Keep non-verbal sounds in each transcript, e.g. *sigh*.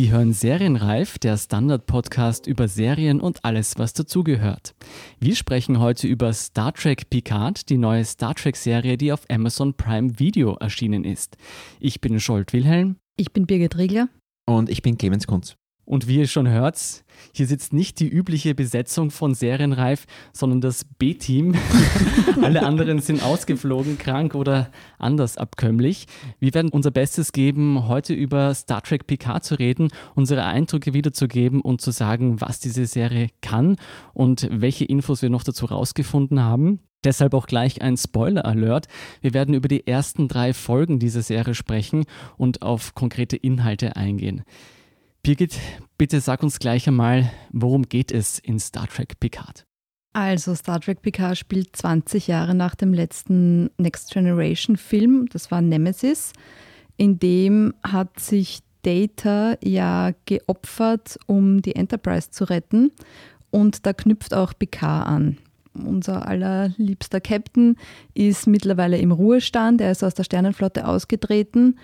Sie hören Serienreif, der Standard-Podcast über Serien und alles, was dazugehört. Wir sprechen heute über Star Trek Picard, die neue Star Trek-Serie, die auf Amazon Prime Video erschienen ist. Ich bin Scholt Wilhelm. Ich bin Birgit Riegler. Und ich bin Clemens Kunz. Und wie ihr schon hört, hier sitzt nicht die übliche Besetzung von Serienreif, sondern das B-Team. *laughs* Alle anderen sind ausgeflogen, krank oder anders abkömmlich. Wir werden unser Bestes geben, heute über Star Trek Picard zu reden, unsere Eindrücke wiederzugeben und zu sagen, was diese Serie kann und welche Infos wir noch dazu rausgefunden haben. Deshalb auch gleich ein Spoiler-Alert. Wir werden über die ersten drei Folgen dieser Serie sprechen und auf konkrete Inhalte eingehen. Birgit, bitte sag uns gleich einmal, worum geht es in Star Trek Picard? Also Star Trek Picard spielt 20 Jahre nach dem letzten Next Generation Film, das war Nemesis. In dem hat sich Data ja geopfert, um die Enterprise zu retten. Und da knüpft auch Picard an. Unser allerliebster Captain ist mittlerweile im Ruhestand, er ist aus der Sternenflotte ausgetreten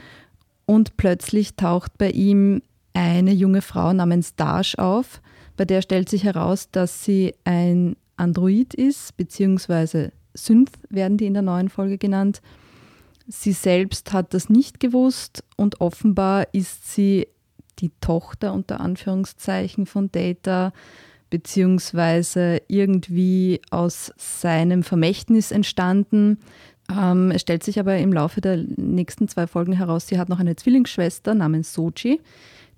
und plötzlich taucht bei ihm eine junge Frau namens Dash auf. Bei der stellt sich heraus, dass sie ein Android ist, beziehungsweise Synth werden die in der neuen Folge genannt. Sie selbst hat das nicht gewusst und offenbar ist sie die Tochter unter Anführungszeichen von Data, beziehungsweise irgendwie aus seinem Vermächtnis entstanden. Ähm, es stellt sich aber im Laufe der nächsten zwei Folgen heraus, sie hat noch eine Zwillingsschwester namens Sochi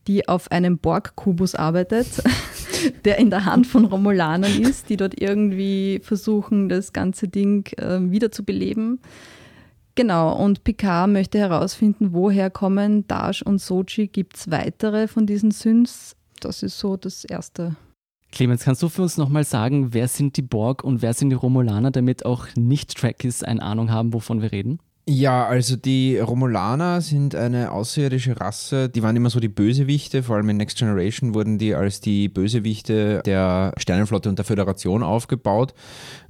die auf einem Borg-Kubus arbeitet, *laughs* der in der Hand von Romulanern ist, die dort irgendwie versuchen, das ganze Ding äh, wiederzubeleben. Genau, und Picard möchte herausfinden, woher kommen Dash und Sochi. Gibt es weitere von diesen Synths? Das ist so das Erste. Clemens, kannst du für uns nochmal sagen, wer sind die Borg und wer sind die Romulaner, damit auch Nicht-Trekkies eine Ahnung haben, wovon wir reden? Ja, also die Romulaner sind eine außerirdische Rasse. Die waren immer so die Bösewichte, vor allem in Next Generation wurden die als die Bösewichte der Sternenflotte und der Föderation aufgebaut,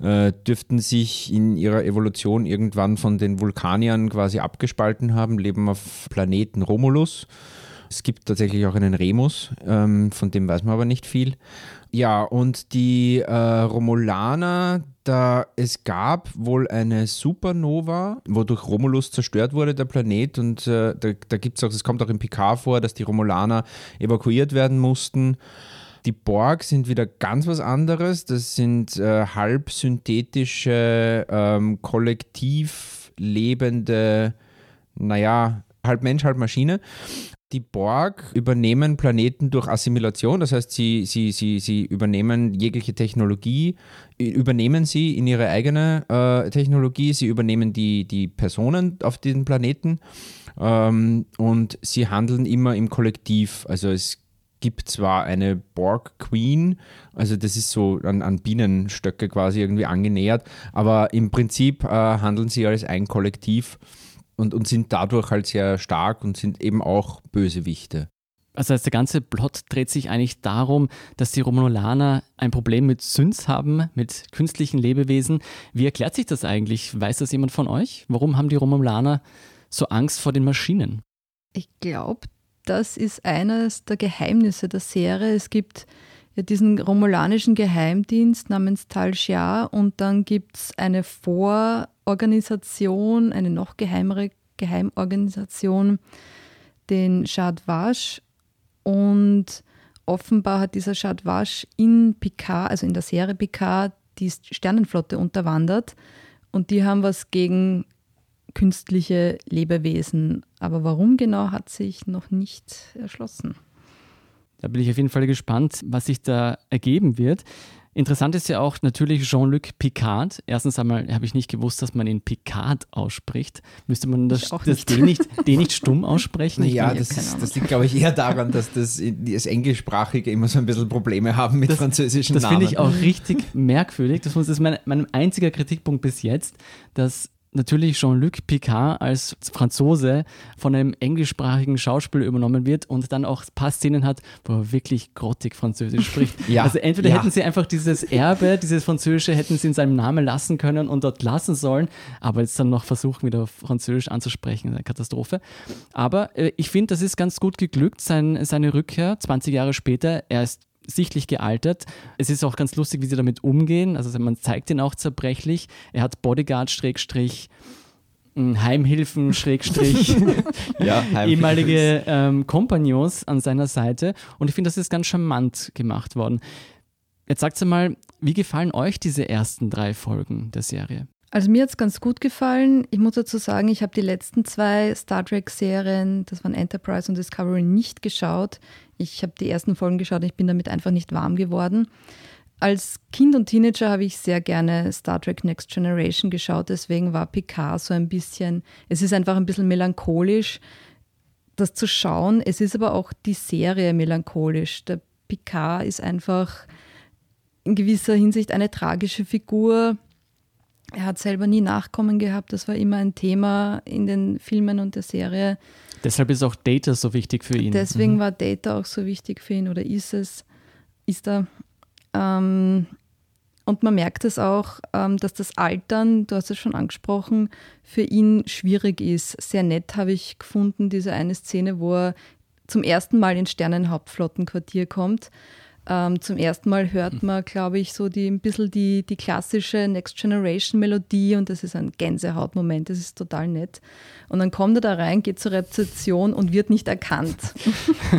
äh, dürften sich in ihrer Evolution irgendwann von den Vulkaniern quasi abgespalten haben, leben auf Planeten Romulus. Es gibt tatsächlich auch einen Remus, ähm, von dem weiß man aber nicht viel. Ja, und die äh, Romulaner, da es gab wohl eine Supernova, wodurch Romulus zerstört wurde, der Planet. Und äh, da, da gibt es auch, es kommt auch im Picard vor, dass die Romulaner evakuiert werden mussten. Die Borg sind wieder ganz was anderes. Das sind äh, halb synthetische, ähm, kollektiv lebende, naja, halb Mensch, halb Maschine. Die Borg übernehmen Planeten durch Assimilation, das heißt, sie, sie, sie, sie übernehmen jegliche Technologie, übernehmen sie in ihre eigene äh, Technologie, sie übernehmen die, die Personen auf diesen Planeten. Ähm, und sie handeln immer im Kollektiv. Also es gibt zwar eine Borg Queen, also das ist so an, an Bienenstöcke quasi irgendwie angenähert, aber im Prinzip äh, handeln sie als ein Kollektiv und, und sind dadurch halt sehr stark und sind eben auch Bösewichte. Also heißt, der ganze Plot dreht sich eigentlich darum, dass die Romulaner ein Problem mit Synths haben, mit künstlichen Lebewesen. Wie erklärt sich das eigentlich? Weiß das jemand von euch? Warum haben die Romulaner so Angst vor den Maschinen? Ich glaube, das ist eines der Geheimnisse der Serie. Es gibt ja diesen romulanischen Geheimdienst namens Tal Shiar und dann gibt es eine Vororganisation, eine noch geheimere Geheimorganisation, den Shadwash. Und offenbar hat dieser Shadwash in Picard, also in der Serie Picard, die Sternenflotte unterwandert. Und die haben was gegen künstliche Lebewesen. Aber warum genau, hat sich noch nicht erschlossen. Da bin ich auf jeden Fall gespannt, was sich da ergeben wird. Interessant ist ja auch natürlich Jean-Luc Picard. Erstens einmal habe ich nicht gewusst, dass man ihn Picard ausspricht. Müsste man das, das nicht. Den, nicht, den nicht stumm aussprechen? Ja, das, das, liegt, glaube ich, eher daran, dass das, das Englischsprachige immer so ein bisschen Probleme haben mit das, französischen das Namen. Das finde ich auch richtig *laughs* merkwürdig. Das ist mein, mein einziger Kritikpunkt bis jetzt, dass natürlich Jean-Luc Picard als Franzose von einem englischsprachigen Schauspieler übernommen wird und dann auch ein paar Szenen hat, wo er wirklich grottig Französisch spricht. *laughs* ja, also entweder ja. hätten sie einfach dieses Erbe, dieses Französische, hätten sie in seinem Namen lassen können und dort lassen sollen, aber jetzt dann noch versuchen, wieder Französisch anzusprechen, eine Katastrophe. Aber äh, ich finde, das ist ganz gut geglückt, sein, seine Rückkehr 20 Jahre später. Er ist sichtlich gealtert. Es ist auch ganz lustig, wie sie damit umgehen. Also man zeigt ihn auch zerbrechlich. Er hat Bodyguard Schrägstrich hm, Heimhilfen *laughs* Schrägstrich *laughs* ja, ehemalige ähm, Kompagnons an seiner Seite. Und ich finde, das ist ganz charmant gemacht worden. Jetzt sagt mal, wie gefallen euch diese ersten drei Folgen der Serie? Also mir hat es ganz gut gefallen. Ich muss dazu sagen, ich habe die letzten zwei Star Trek-Serien, das waren Enterprise und Discovery, nicht geschaut. Ich habe die ersten Folgen geschaut, ich bin damit einfach nicht warm geworden. Als Kind und Teenager habe ich sehr gerne Star Trek Next Generation geschaut, deswegen war Picard so ein bisschen, es ist einfach ein bisschen melancholisch, das zu schauen. Es ist aber auch die Serie melancholisch. Der Picard ist einfach in gewisser Hinsicht eine tragische Figur er hat selber nie Nachkommen gehabt, das war immer ein Thema in den Filmen und der Serie. Deshalb ist auch Data so wichtig für ihn. Deswegen mhm. war Data auch so wichtig für ihn oder ist es, ist er. Ähm, und man merkt es auch, ähm, dass das Altern, du hast es schon angesprochen, für ihn schwierig ist. Sehr nett habe ich gefunden, diese eine Szene, wo er zum ersten Mal ins Sternenhauptflottenquartier kommt ähm, zum ersten Mal hört hm. man, glaube ich, so die, ein bisschen die, die klassische Next Generation Melodie und das ist ein Gänsehautmoment, das ist total nett. Und dann kommt er da rein, geht zur Rezeption und wird nicht erkannt. *laughs*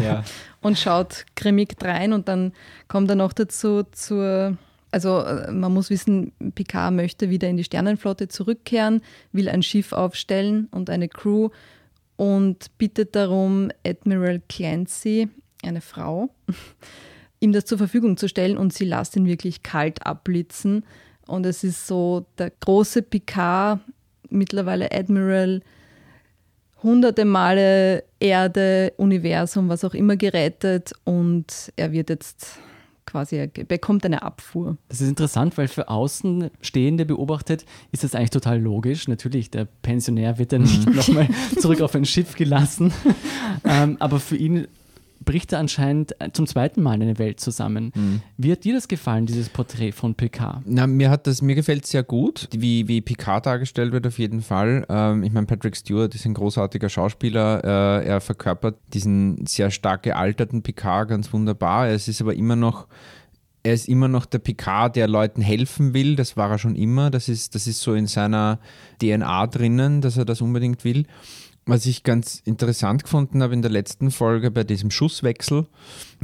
Ja. und schaut grimmig rein und dann kommt er noch dazu zur also äh, man muss wissen, Picard möchte wieder in die Sternenflotte zurückkehren, will ein Schiff aufstellen und eine Crew und bittet darum Admiral Clancy, eine Frau, ihm das zur Verfügung zu stellen und sie lässt ihn wirklich kalt abblitzen. Und es ist so der große Picard, mittlerweile Admiral, hunderte Male Erde, Universum, was auch immer gerettet und er wird jetzt quasi, er bekommt eine Abfuhr. Das ist interessant, weil für Außenstehende beobachtet ist das eigentlich total logisch. Natürlich, der Pensionär wird dann *laughs* nicht nochmal zurück auf ein Schiff gelassen. ähm, aber für ihn bricht er anscheinend äh, zum zweiten Mal eine Welt zusammen. Mhm. Wie hat dir das gefallen, dieses Porträt von Picard? Na, mir hat das, mir gefällt es sehr gut, wie, wie Picard dargestellt wird auf jeden Fall. Ähm, ich meine, Patrick Stewart ist ein großartiger Schauspieler. Äh, er verkörpert diesen sehr stark gealterten Picard ganz wunderbar. Es ist aber immer noch er ist immer noch der Picard, der Leuten helfen will. Das war er schon immer. Das ist, das ist so in seiner DNA drinnen, dass er das unbedingt will. Was ich ganz interessant gefunden habe in der letzten Folge bei diesem Schusswechsel,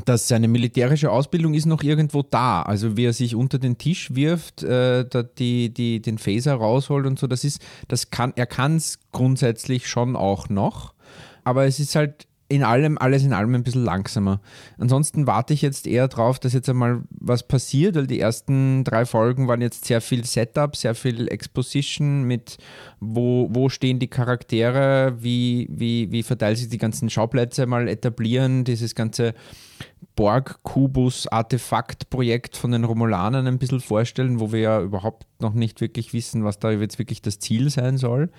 dass seine militärische Ausbildung ist noch irgendwo da. Also wie er sich unter den Tisch wirft, äh, die, die, den Phaser rausholt und so, das ist, das kann, er kann es grundsätzlich schon auch noch. Aber es ist halt in allem, alles in allem ein bisschen langsamer. Ansonsten warte ich jetzt eher drauf, dass jetzt einmal was passiert, weil die ersten drei Folgen waren jetzt sehr viel Setup, sehr viel Exposition mit wo, wo stehen die Charaktere, wie, wie, wie verteilt sich die ganzen Schauplätze mal etablieren, dieses ganze Borg-Kubus-Artefakt-Projekt von den Romulanern ein bisschen vorstellen, wo wir ja überhaupt noch nicht wirklich wissen, was da jetzt wirklich das Ziel sein soll.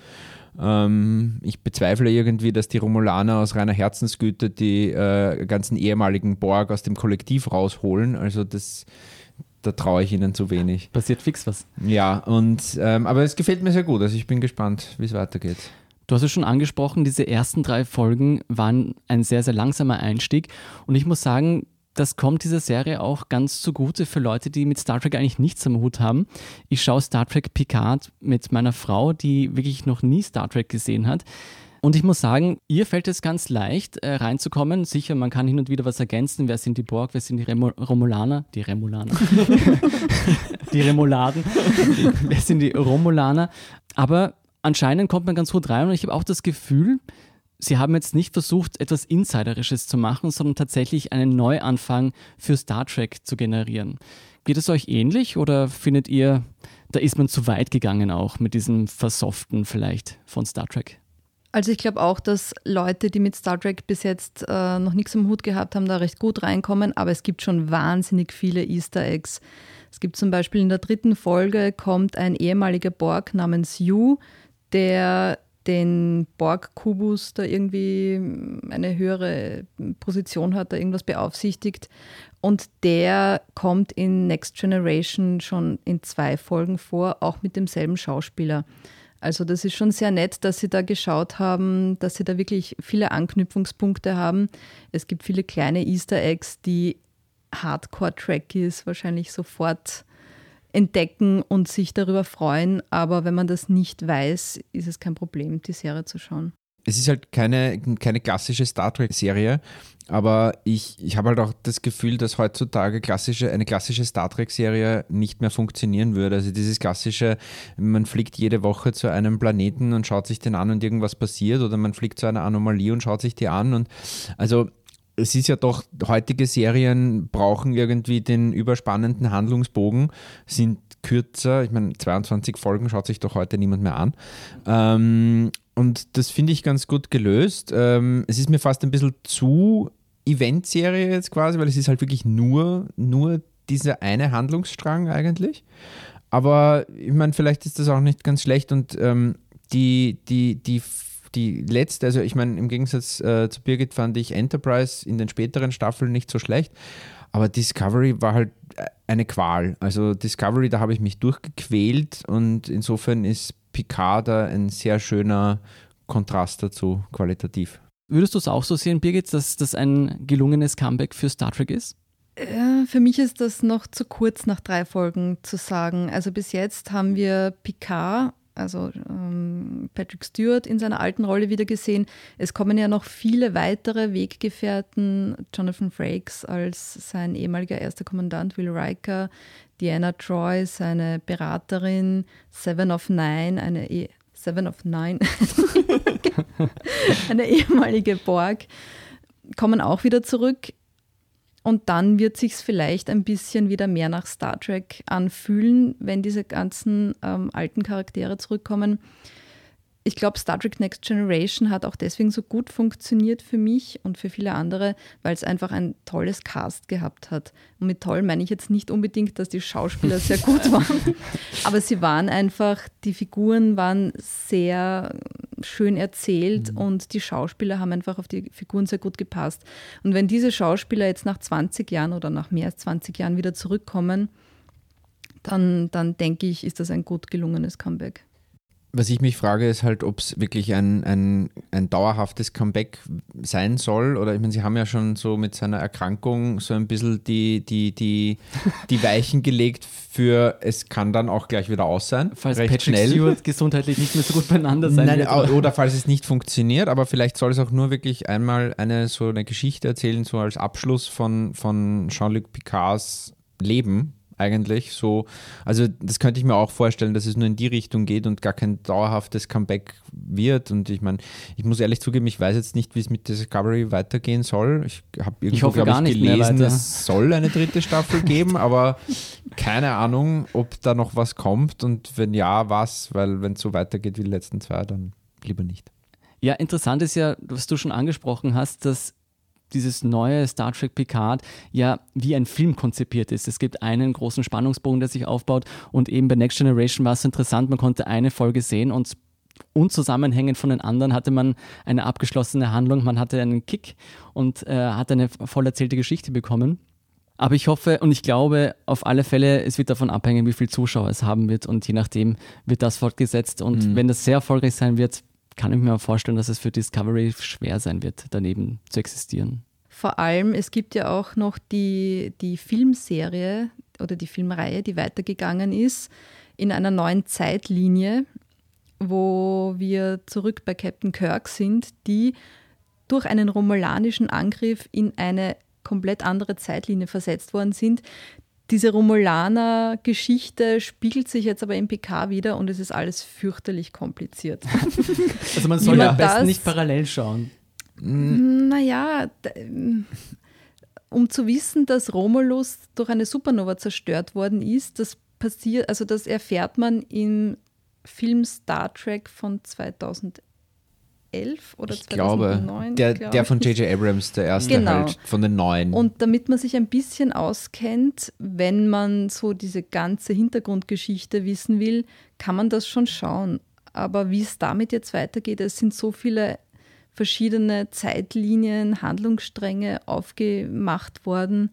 Ähm, ich bezweifle irgendwie, dass die Romulaner aus reiner Herzensgüte die äh, ganzen ehemaligen Borg aus dem Kollektiv rausholen. Also das da traue ich ihnen zu wenig. Passiert fix was. Ja, und ähm, aber es gefällt mir sehr gut. Also ich bin gespannt, wie es weitergeht. Du hast es schon angesprochen, diese ersten drei Folgen waren ein sehr, sehr langsamer Einstieg. Und ich muss sagen, das kommt dieser Serie auch ganz zugute für Leute, die mit Star Trek eigentlich nichts am Hut haben. Ich schaue Star Trek Picard mit meiner Frau, die wirklich noch nie Star Trek gesehen hat. Und ich muss sagen, ihr fällt es ganz leicht, äh, reinzukommen. Sicher, man kann hin und wieder was ergänzen. Wer sind die Borg, wer sind die Remo Romulaner? Die Remulaner. *laughs* *laughs* die Remuladen. wer sind die Romulaner? Aber anscheinend kommt man ganz gut rein und ich habe auch das Gefühl, Sie haben jetzt nicht versucht, etwas Insiderisches zu machen, sondern tatsächlich einen Neuanfang für Star Trek zu generieren. Geht es euch ähnlich oder findet ihr, da ist man zu weit gegangen auch mit diesem Versoften vielleicht von Star Trek? Also ich glaube auch, dass Leute, die mit Star Trek bis jetzt äh, noch nichts am Hut gehabt haben, da recht gut reinkommen, aber es gibt schon wahnsinnig viele Easter Eggs. Es gibt zum Beispiel in der dritten Folge kommt ein ehemaliger Borg namens Yu, der den Borg-Kubus da irgendwie eine höhere Position hat, da irgendwas beaufsichtigt. Und der kommt in Next Generation schon in zwei Folgen vor, auch mit demselben Schauspieler. Also das ist schon sehr nett, dass sie da geschaut haben, dass sie da wirklich viele Anknüpfungspunkte haben. Es gibt viele kleine Easter Eggs, die Hardcore-Trackies wahrscheinlich sofort entdecken und sich darüber freuen. Aber wenn man das nicht weiß, ist es kein Problem, die Serie zu schauen. Es ist halt keine, keine klassische Star Trek-Serie, aber ich, ich habe halt auch das Gefühl, dass heutzutage klassische, eine klassische Star Trek-Serie nicht mehr funktionieren würde. Also dieses klassische, man fliegt jede Woche zu einem Planeten und schaut sich den an und irgendwas passiert oder man fliegt zu einer Anomalie und schaut sich die an und also es ist ja doch, heutige Serien brauchen irgendwie den überspannenden Handlungsbogen, sind kürzer. Ich meine, 22 Folgen schaut sich doch heute niemand mehr an. Ähm, und das finde ich ganz gut gelöst. Ähm, es ist mir fast ein bisschen zu Eventserie jetzt quasi, weil es ist halt wirklich nur, nur dieser eine Handlungsstrang eigentlich. Aber ich meine, vielleicht ist das auch nicht ganz schlecht und ähm, die, die, die die letzte, also ich meine, im Gegensatz äh, zu Birgit fand ich Enterprise in den späteren Staffeln nicht so schlecht, aber Discovery war halt äh, eine Qual. Also Discovery, da habe ich mich durchgequält und insofern ist Picard da ein sehr schöner Kontrast dazu, qualitativ. Würdest du es auch so sehen, Birgit, dass das ein gelungenes Comeback für Star Trek ist? Äh, für mich ist das noch zu kurz nach drei Folgen zu sagen. Also bis jetzt haben wir Picard also ähm, Patrick Stewart in seiner alten Rolle wieder gesehen. Es kommen ja noch viele weitere Weggefährten. Jonathan Frakes als sein ehemaliger erster Kommandant Will Riker, Diana Troy, seine Beraterin, Seven of Nine, eine e Seven of Nine, *laughs* eine ehemalige Borg, kommen auch wieder zurück. Und dann wird sich vielleicht ein bisschen wieder mehr nach Star Trek anfühlen, wenn diese ganzen ähm, alten Charaktere zurückkommen ich glaube, Star Trek Next Generation hat auch deswegen so gut funktioniert für mich und für viele andere, weil es einfach ein tolles Cast gehabt hat. Und mit toll meine ich jetzt nicht unbedingt, dass die Schauspieler sehr gut *laughs* waren, aber sie waren einfach, die Figuren waren sehr schön erzählt mhm. und die Schauspieler haben einfach auf die Figuren sehr gut gepasst. Und wenn diese Schauspieler jetzt nach 20 Jahren oder nach mehr als 20 Jahren wieder zurückkommen, dann, dann denke ich, ist das ein gut gelungenes Comeback. Was ich mich frage, ist halt, ob es wirklich ein, ein, ein dauerhaftes Comeback sein soll. Oder ich meine, Sie haben ja schon so mit seiner Erkrankung so ein bisschen die, die, die, *laughs* die Weichen gelegt für es kann dann auch gleich wieder aus sein. Falls recht Patrick schnell. Stewart gesundheitlich nicht mehr so gut beieinander sein Nein, wird. Oder falls es nicht funktioniert, aber vielleicht soll es auch nur wirklich einmal eine so eine Geschichte erzählen, so als Abschluss von, von Jean-Luc Picards Leben eigentlich so. Also das könnte ich mir auch vorstellen, dass es nur in die Richtung geht und gar kein dauerhaftes Comeback wird. Und ich meine, ich muss ehrlich zugeben, ich weiß jetzt nicht, wie es mit Discovery weitergehen soll. Ich habe irgendwo, glaube ich, gelesen, es soll eine dritte Staffel *laughs* geben, aber keine Ahnung, ob da noch was kommt und wenn ja, was, weil wenn es so weitergeht wie die letzten zwei, dann lieber nicht. Ja, interessant ist ja, was du schon angesprochen hast, dass dieses neue Star Trek Picard ja wie ein Film konzipiert ist. Es gibt einen großen Spannungsbogen, der sich aufbaut und eben bei Next Generation war es interessant, man konnte eine Folge sehen und unzusammenhängend von den anderen hatte man eine abgeschlossene Handlung, man hatte einen Kick und äh, hat eine voll erzählte Geschichte bekommen. Aber ich hoffe und ich glaube auf alle Fälle, es wird davon abhängen, wie viel Zuschauer es haben wird und je nachdem wird das fortgesetzt. Und mhm. wenn das sehr erfolgreich sein wird, kann ich mir vorstellen, dass es für Discovery schwer sein wird, daneben zu existieren. Vor allem, es gibt ja auch noch die, die Filmserie oder die Filmreihe, die weitergegangen ist, in einer neuen Zeitlinie, wo wir zurück bei Captain Kirk sind, die durch einen romulanischen Angriff in eine komplett andere Zeitlinie versetzt worden sind, diese Romulaner-Geschichte spiegelt sich jetzt aber im PK wieder und es ist alles fürchterlich kompliziert. *laughs* Also man soll ja am besten nicht parallel schauen. Naja, um zu wissen, dass Romulus durch eine Supernova zerstört worden ist, das passiert, also das erfährt man im Film Star Trek von 2011 2011 oder ich 2009. Glaube, der, glaub der von J.J. Abrams, der erste genau. halt von den neuen. Und damit man sich ein bisschen auskennt, wenn man so diese ganze Hintergrundgeschichte wissen will, kann man das schon schauen. aber wie es damit jetzt weitergeht, es sind so viele verschiedene Zeitlinien, Handlungsstränge aufgemacht worden.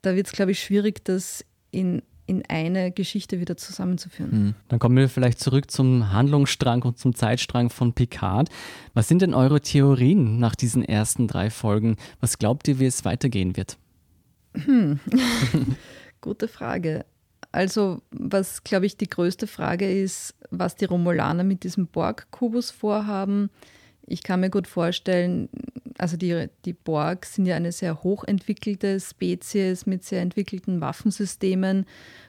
Da wird es, glaube ich, schwierig, das in, in eine Geschichte wieder zusammenzuführen. Mhm. Dann kommen wir vielleicht zurück zum Handlungsstrang und zum Zeitstrang von Picard. Was sind denn eure Theorien nach diesen ersten drei Folgen? Was glaubt ihr, wie es weitergehen wird? Hm. *laughs* Gute Frage. Also, was, glaube ich, die größte Frage ist, was die Romulaner mit diesem Borg-Kubus vorhaben. Ich kann mir gut vorstellen, also die, die Borg sind ja eine sehr hochentwickelte Spezies mit sehr entwickelten Waffensystemen,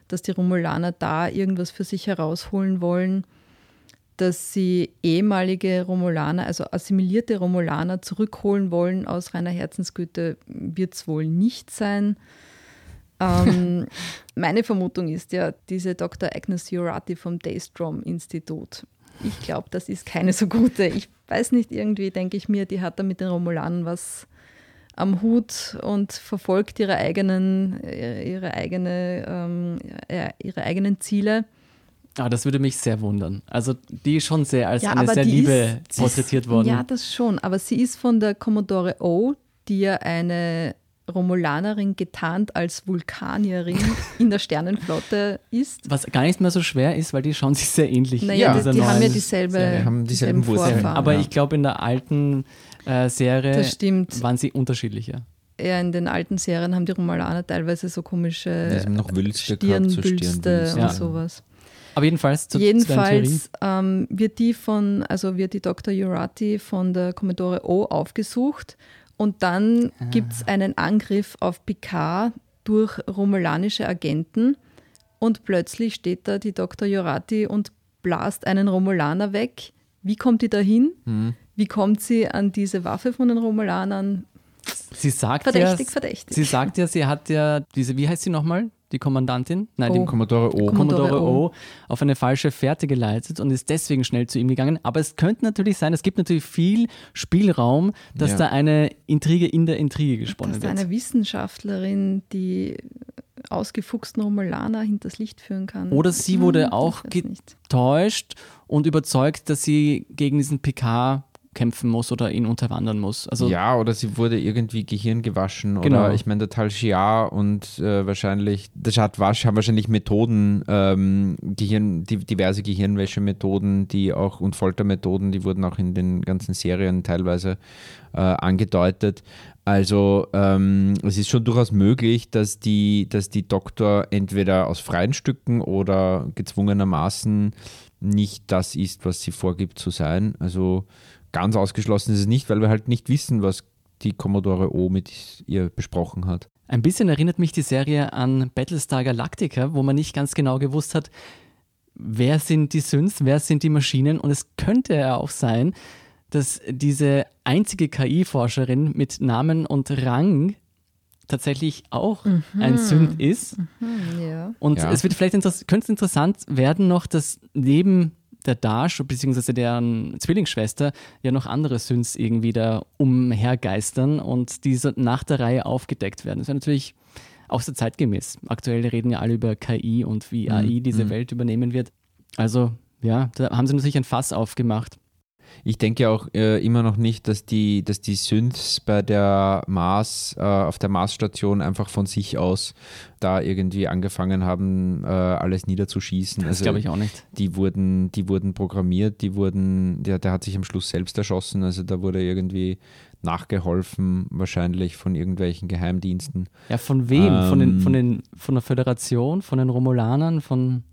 dass die Romulaner da irgendwas für sich herausholen wollen, dass sie ehemalige Romulaner, also assimilierte Romulaner zurückholen wollen aus reiner Herzensgüte, wird es wohl nicht sein. ähm, *laughs* meine Vermutung ist ja, diese Dr. Agnes Jurati vom Daystrom Institut ich glaube, das ist keine so gute. Ich weiß nicht, irgendwie denke ich mir, die hat da mit den Romulanen was am Hut und verfolgt ihre eigenen, äh, ihre, eigene, ähm, ihre eigenen Ziele. Ah, das würde mich sehr wundern. Also die ist schon sehr als ja, eine sehr Liebe ist, porträtiert worden. Ja, das schon. Aber sie ist von der Commodore O, die ja eine Romulanerin getarnt als Vulkanierin *laughs* in der Sternenflotte ist. Was gar nicht mehr so schwer ist, weil die schauen sich sehr ähnlich. Naja, die, die haben ja dieselbe, haben dieselben Vorfahren. Aber ja. ich glaube, in der alten äh, Serie waren sie unterschiedlicher. Ja, in den alten Serien haben die Romulaner teilweise so komische ja, noch Wülste Stirnbülste und ja. sowas. Aber jedenfalls zu, Jedenfalls zu ähm, wird die von, also wird die Dr. Jurati von der Commodore O aufgesucht und dann ah. gibt es einen Angriff auf Picard durch romulanische Agenten und plötzlich steht da die Dr. Jorati und blast einen Romulaner weg. Wie kommt die dahin? Mhm. Wie kommt sie an diese Waffe von den Romulanern? Sie sagt verdächtig, ja, verdächtig. Sie sagt ja, sie hat ja diese, wie heißt sie nochmal? Die Kommandantin, nein, die Commodore O. Commodore O auf eine falsche Fährte geleitet und ist deswegen schnell zu ihm gegangen. Aber es könnte natürlich sein, es gibt natürlich viel Spielraum, dass ja. da eine Intrige in der Intrige gesponnen dass wird. Dass eine Wissenschaftlerin die ausgefuchsten Romulaner hinters Licht führen kann. Oder sie wurde hm, auch getäuscht und überzeugt, dass sie gegen diesen PK kämpfen muss oder ihn unterwandern muss. Also ja, oder sie wurde irgendwie Gehirn gewaschen. Genau. Oder ich meine, der Tal Shia und äh, wahrscheinlich der Jad Wasch haben wahrscheinlich Methoden, ähm, Gehirn, die, diverse Gehirnwäschemethoden, die auch und Foltermethoden, die wurden auch in den ganzen Serien teilweise äh, angedeutet. Also ähm, es ist schon durchaus möglich, dass die, dass die Doktor entweder aus freien Stücken oder gezwungenermaßen nicht das ist, was sie vorgibt zu sein. Also ganz ausgeschlossen ist es nicht, weil wir halt nicht wissen, was die Commodore O mit ihr besprochen hat. Ein bisschen erinnert mich die Serie an Battlestar Galactica, wo man nicht ganz genau gewusst hat, wer sind die Synths, wer sind die Maschinen. Und es könnte ja auch sein, dass diese einzige KI-Forscherin mit Namen und Rang tatsächlich auch mhm. ein Synth ist. Mhm, ja. Und ja. es wird vielleicht inter könnte interessant werden noch, dass neben der Dash bzw. deren Zwillingsschwester ja noch andere Synths irgendwie da umhergeistern und diese nach der Reihe aufgedeckt werden. Das wäre natürlich auch sehr zeitgemäß. Aktuell reden ja alle über KI und wie AI mhm. diese mhm. Welt übernehmen wird. Also ja, da haben sie natürlich ein Fass aufgemacht. Ich denke auch äh, immer noch nicht, dass die, dass die Synths bei der Mars, äh, auf der Marsstation einfach von sich aus da irgendwie angefangen haben, äh, alles niederzuschießen. Das also, glaube ich auch nicht. Die wurden, die wurden programmiert, die wurden, der, der hat sich am Schluss selbst erschossen, also da wurde irgendwie nachgeholfen, wahrscheinlich von irgendwelchen Geheimdiensten. Ja, von wem? Ähm, von, den, von, den, von der Föderation, von den Romulanern, von.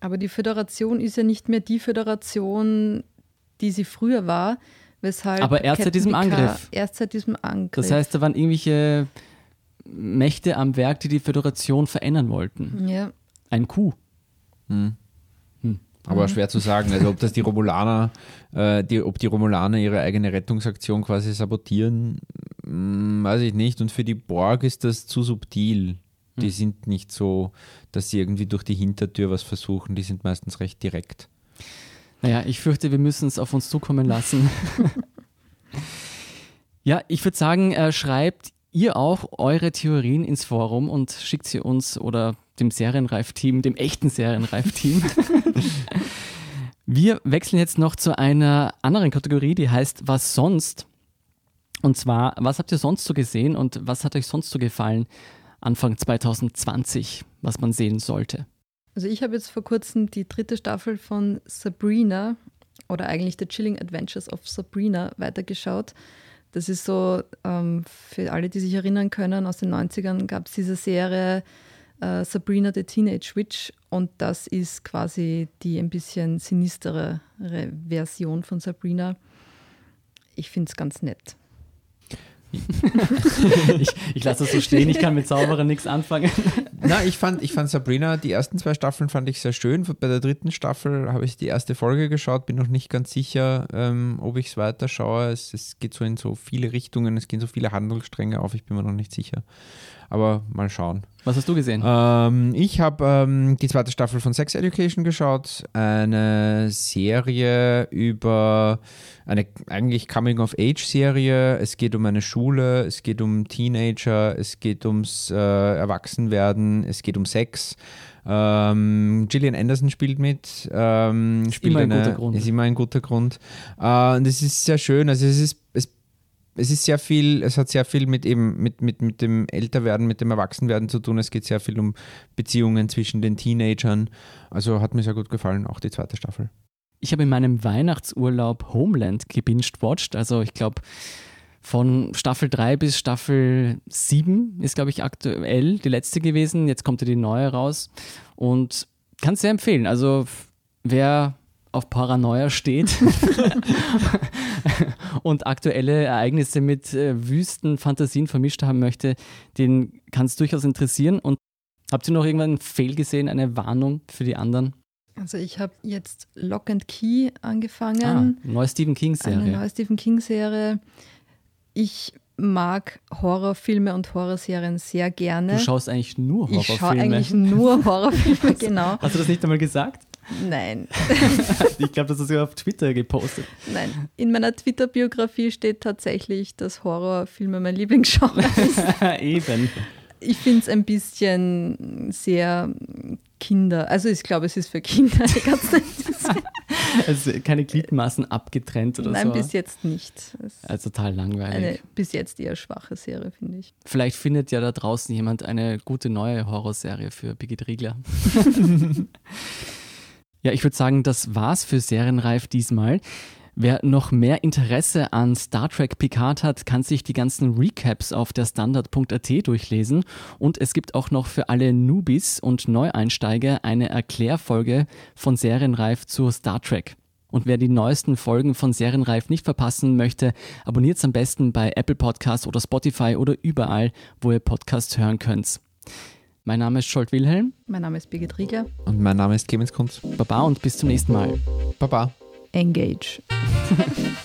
Aber die Föderation ist ja nicht mehr die Föderation, die sie früher war, weshalb. Aber erst seit diesem Angriff. Erst seit diesem Angriff. Das heißt, da waren irgendwelche Mächte am Werk, die die Föderation verändern wollten. Ja. Ein Coup. Hm. Hm. Aber mhm. schwer zu sagen, also ob das die Romulaner, äh, die, ob die Romulaner ihre eigene Rettungsaktion quasi sabotieren, mh, hm, weiß ich nicht. Und für die Borg ist das zu subtil. Die hm. sind nicht so, dass sie irgendwie durch die Hintertür was versuchen, die sind meistens recht direkt. Naja, ich fürchte, wir müssen es auf uns zukommen lassen. *laughs* ja, ich würde sagen, äh, schreibt ihr auch eure Theorien ins Forum und schickt sie uns oder dem Serienreif-Team, dem echten Serienreif-Team. *laughs* Wir wechseln jetzt noch zu einer anderen Kategorie, die heißt Was sonst? Und zwar, was habt ihr sonst so gesehen und was hat euch sonst so gefallen Anfang 2020, was man sehen sollte? Also ich habe jetzt vor kurzem die dritte Staffel von Sabrina oder eigentlich The Chilling Adventures of Sabrina weitergeschaut. Das ist so, ähm, für alle, die sich erinnern können, aus den 90ern gab es diese Serie äh, Sabrina the Teenage Witch und das ist quasi die ein bisschen sinistere Version von Sabrina. Ich finde es ganz nett. *laughs* ich, ich lasse das so stehen, ich kann mit Zauberer nichts anfangen. *laughs* Na, ich fand, ich fand Sabrina, die ersten zwei Staffeln fand ich sehr schön. Bei der dritten Staffel habe ich die erste Folge geschaut, bin noch nicht ganz sicher, ähm, ob ich es weiter schaue. Es, es geht so in so viele Richtungen, es gehen so viele Handlungsstränge auf, ich bin mir noch nicht sicher. Aber mal schauen. Was hast du gesehen? Ähm, ich habe ähm, die zweite Staffel von Sex Education geschaut. Eine Serie über eine eigentlich Coming-of-Age-Serie. Es geht um eine Schule, es geht um Teenager, es geht ums äh, Erwachsenwerden, es geht um Sex. Ähm, Gillian Anderson spielt mit. Ähm, spielt immer ein eine, guter Grund. Ist immer ein guter Grund. Äh, und es ist sehr schön. Also es ist, es es ist sehr viel, es hat sehr viel mit eben mit, mit, mit dem Älterwerden, mit dem Erwachsenwerden zu tun. Es geht sehr viel um Beziehungen zwischen den Teenagern. Also hat mir sehr gut gefallen, auch die zweite Staffel. Ich habe in meinem Weihnachtsurlaub Homeland gebinged-watched. Also ich glaube, von Staffel 3 bis Staffel 7 ist, glaube ich, aktuell die letzte gewesen. Jetzt kommt ja die neue raus. Und kann es sehr empfehlen. Also wer auf Paranoia steht *laughs* und aktuelle Ereignisse mit äh, wüsten Fantasien vermischt haben möchte, den kann es durchaus interessieren. Und habt ihr noch irgendwann einen Fehl gesehen, eine Warnung für die anderen? Also ich habe jetzt Lock and Key angefangen. Ah, neue Stephen King Eine neue Stephen King Serie. Ich mag Horrorfilme und Horrorserien sehr gerne. Du schaust eigentlich nur ich schaue Horrorfilme. eigentlich nur *laughs* Horrorfilme, genau. Hast du das nicht einmal gesagt? Nein, *laughs* Ich glaube, das hast du sogar auf Twitter gepostet. nein. In meiner Twitter-Biografie steht tatsächlich, dass Horrorfilme mein Lieblingsgenre *laughs* ist. Eben. Ich finde es ein bisschen sehr Kinder, also ich glaube, es ist für Kinder *laughs* Also keine Gliedmaßen abgetrennt oder Nein, so. bis jetzt nicht. Es also total langweilig. eine bis jetzt eher schwache Serie, finde ich. Vielleicht findet ja da draußen jemand eine gute neue Horrorserie für Birgit Riegler. Ja, ich würde sagen, das war's für Serienreif diesmal. Wer noch mehr Interesse an Star Trek Picard hat, kann sich die ganzen Recaps auf der Standard.at durchlesen. Und es gibt auch noch für alle Newbies und Neueinsteiger eine Erklärfolge von Serienreif zu Star Trek. Und wer die neuesten Folgen von Serienreif nicht verpassen möchte, abonniert es am besten bei Apple Podcasts oder Spotify oder überall, wo ihr Podcasts hören könnt. Mein Name ist Scholt Wilhelm. Mein Name ist Birgit Riegler. Und mein Name ist Clemens Kunz. Baba und bis zum nächsten Mal. Baba. Engage. *laughs*